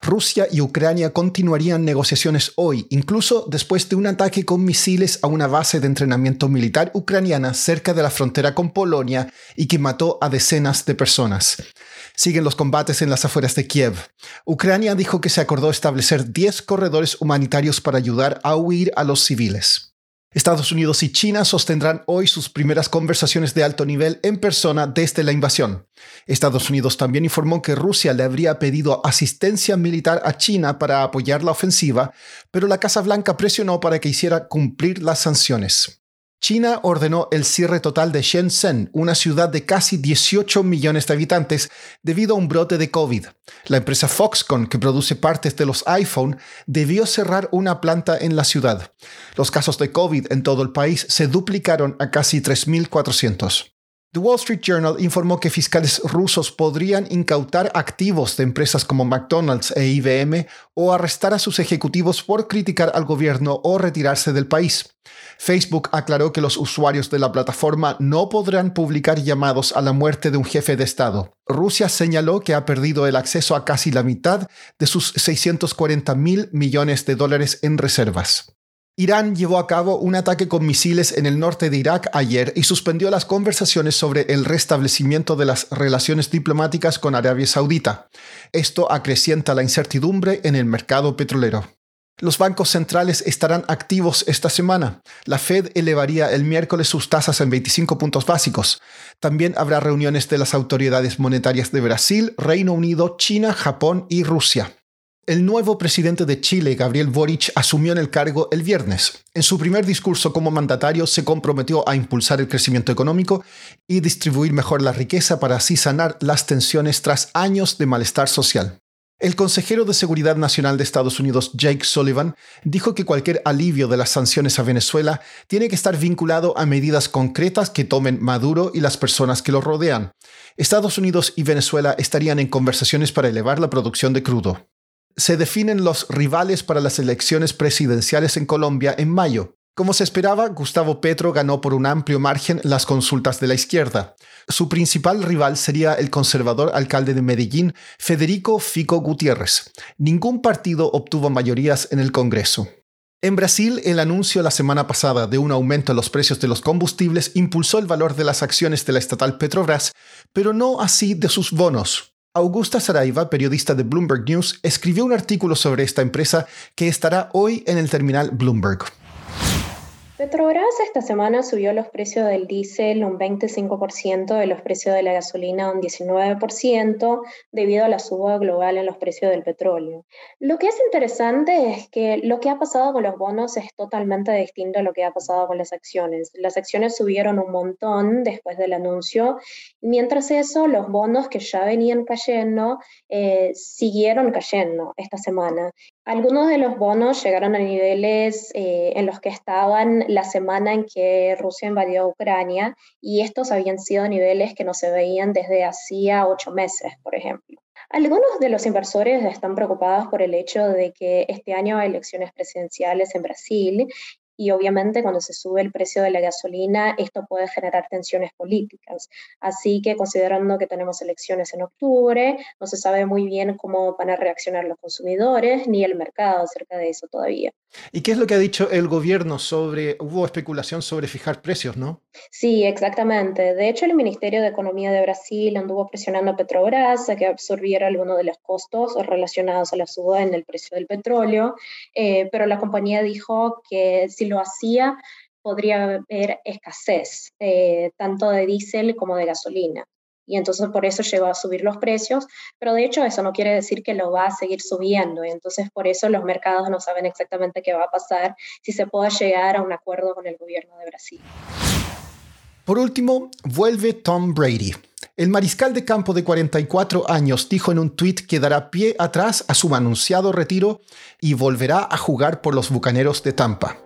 Rusia y Ucrania continuarían negociaciones hoy, incluso después de un ataque con misiles a una base de entrenamiento militar ucraniana cerca de la frontera con Polonia y que mató a decenas de personas. Siguen los combates en las afueras de Kiev. Ucrania dijo que se acordó establecer 10 corredores humanitarios para ayudar a huir a los civiles. Estados Unidos y China sostendrán hoy sus primeras conversaciones de alto nivel en persona desde la invasión. Estados Unidos también informó que Rusia le habría pedido asistencia militar a China para apoyar la ofensiva, pero la Casa Blanca presionó para que hiciera cumplir las sanciones. China ordenó el cierre total de Shenzhen, una ciudad de casi 18 millones de habitantes, debido a un brote de COVID. La empresa Foxconn, que produce partes de los iPhone, debió cerrar una planta en la ciudad. Los casos de COVID en todo el país se duplicaron a casi 3.400. The Wall Street Journal informó que fiscales rusos podrían incautar activos de empresas como McDonald's e IBM o arrestar a sus ejecutivos por criticar al gobierno o retirarse del país. Facebook aclaró que los usuarios de la plataforma no podrán publicar llamados a la muerte de un jefe de Estado. Rusia señaló que ha perdido el acceso a casi la mitad de sus 640 mil millones de dólares en reservas. Irán llevó a cabo un ataque con misiles en el norte de Irak ayer y suspendió las conversaciones sobre el restablecimiento de las relaciones diplomáticas con Arabia Saudita. Esto acrecienta la incertidumbre en el mercado petrolero. Los bancos centrales estarán activos esta semana. La Fed elevaría el miércoles sus tasas en 25 puntos básicos. También habrá reuniones de las autoridades monetarias de Brasil, Reino Unido, China, Japón y Rusia. El nuevo presidente de Chile, Gabriel Boric, asumió en el cargo el viernes. En su primer discurso como mandatario se comprometió a impulsar el crecimiento económico y distribuir mejor la riqueza para así sanar las tensiones tras años de malestar social. El consejero de Seguridad Nacional de Estados Unidos, Jake Sullivan, dijo que cualquier alivio de las sanciones a Venezuela tiene que estar vinculado a medidas concretas que tomen Maduro y las personas que lo rodean. Estados Unidos y Venezuela estarían en conversaciones para elevar la producción de crudo se definen los rivales para las elecciones presidenciales en Colombia en mayo. Como se esperaba, Gustavo Petro ganó por un amplio margen las consultas de la izquierda. Su principal rival sería el conservador alcalde de Medellín, Federico Fico Gutiérrez. Ningún partido obtuvo mayorías en el Congreso. En Brasil, el anuncio la semana pasada de un aumento en los precios de los combustibles impulsó el valor de las acciones de la estatal Petrobras, pero no así de sus bonos. Augusta Saraiva, periodista de Bloomberg News, escribió un artículo sobre esta empresa que estará hoy en el terminal Bloomberg. Petrobras esta semana subió los precios del diésel un 25%, de los precios de la gasolina un 19%, debido a la suba global en los precios del petróleo. Lo que es interesante es que lo que ha pasado con los bonos es totalmente distinto a lo que ha pasado con las acciones. Las acciones subieron un montón después del anuncio, mientras eso, los bonos que ya venían cayendo eh, siguieron cayendo esta semana. Algunos de los bonos llegaron a niveles eh, en los que estaban la semana en que Rusia invadió Ucrania y estos habían sido niveles que no se veían desde hacía ocho meses, por ejemplo. Algunos de los inversores están preocupados por el hecho de que este año hay elecciones presidenciales en Brasil y obviamente cuando se sube el precio de la gasolina, esto puede generar tensiones políticas. Así que considerando que tenemos elecciones en octubre, no se sabe muy bien cómo van a reaccionar los consumidores ni el mercado acerca de eso todavía. ¿Y qué es lo que ha dicho el gobierno sobre, hubo especulación sobre fijar precios, no? Sí, exactamente. De hecho, el Ministerio de Economía de Brasil anduvo presionando a Petrobras a que absorbiera algunos de los costos relacionados a la suba en el precio del petróleo, eh, pero la compañía dijo que lo hacía podría haber escasez, eh, tanto de diésel como de gasolina y entonces por eso llegó a subir los precios, pero de hecho eso no quiere decir que lo va a seguir subiendo, y entonces por eso los mercados no saben exactamente qué va a pasar si se pueda llegar a un acuerdo con el gobierno de Brasil. Por último, vuelve Tom Brady. El mariscal de campo de 44 años dijo en un tuit que dará pie atrás a su anunciado retiro y volverá a jugar por los Bucaneros de Tampa.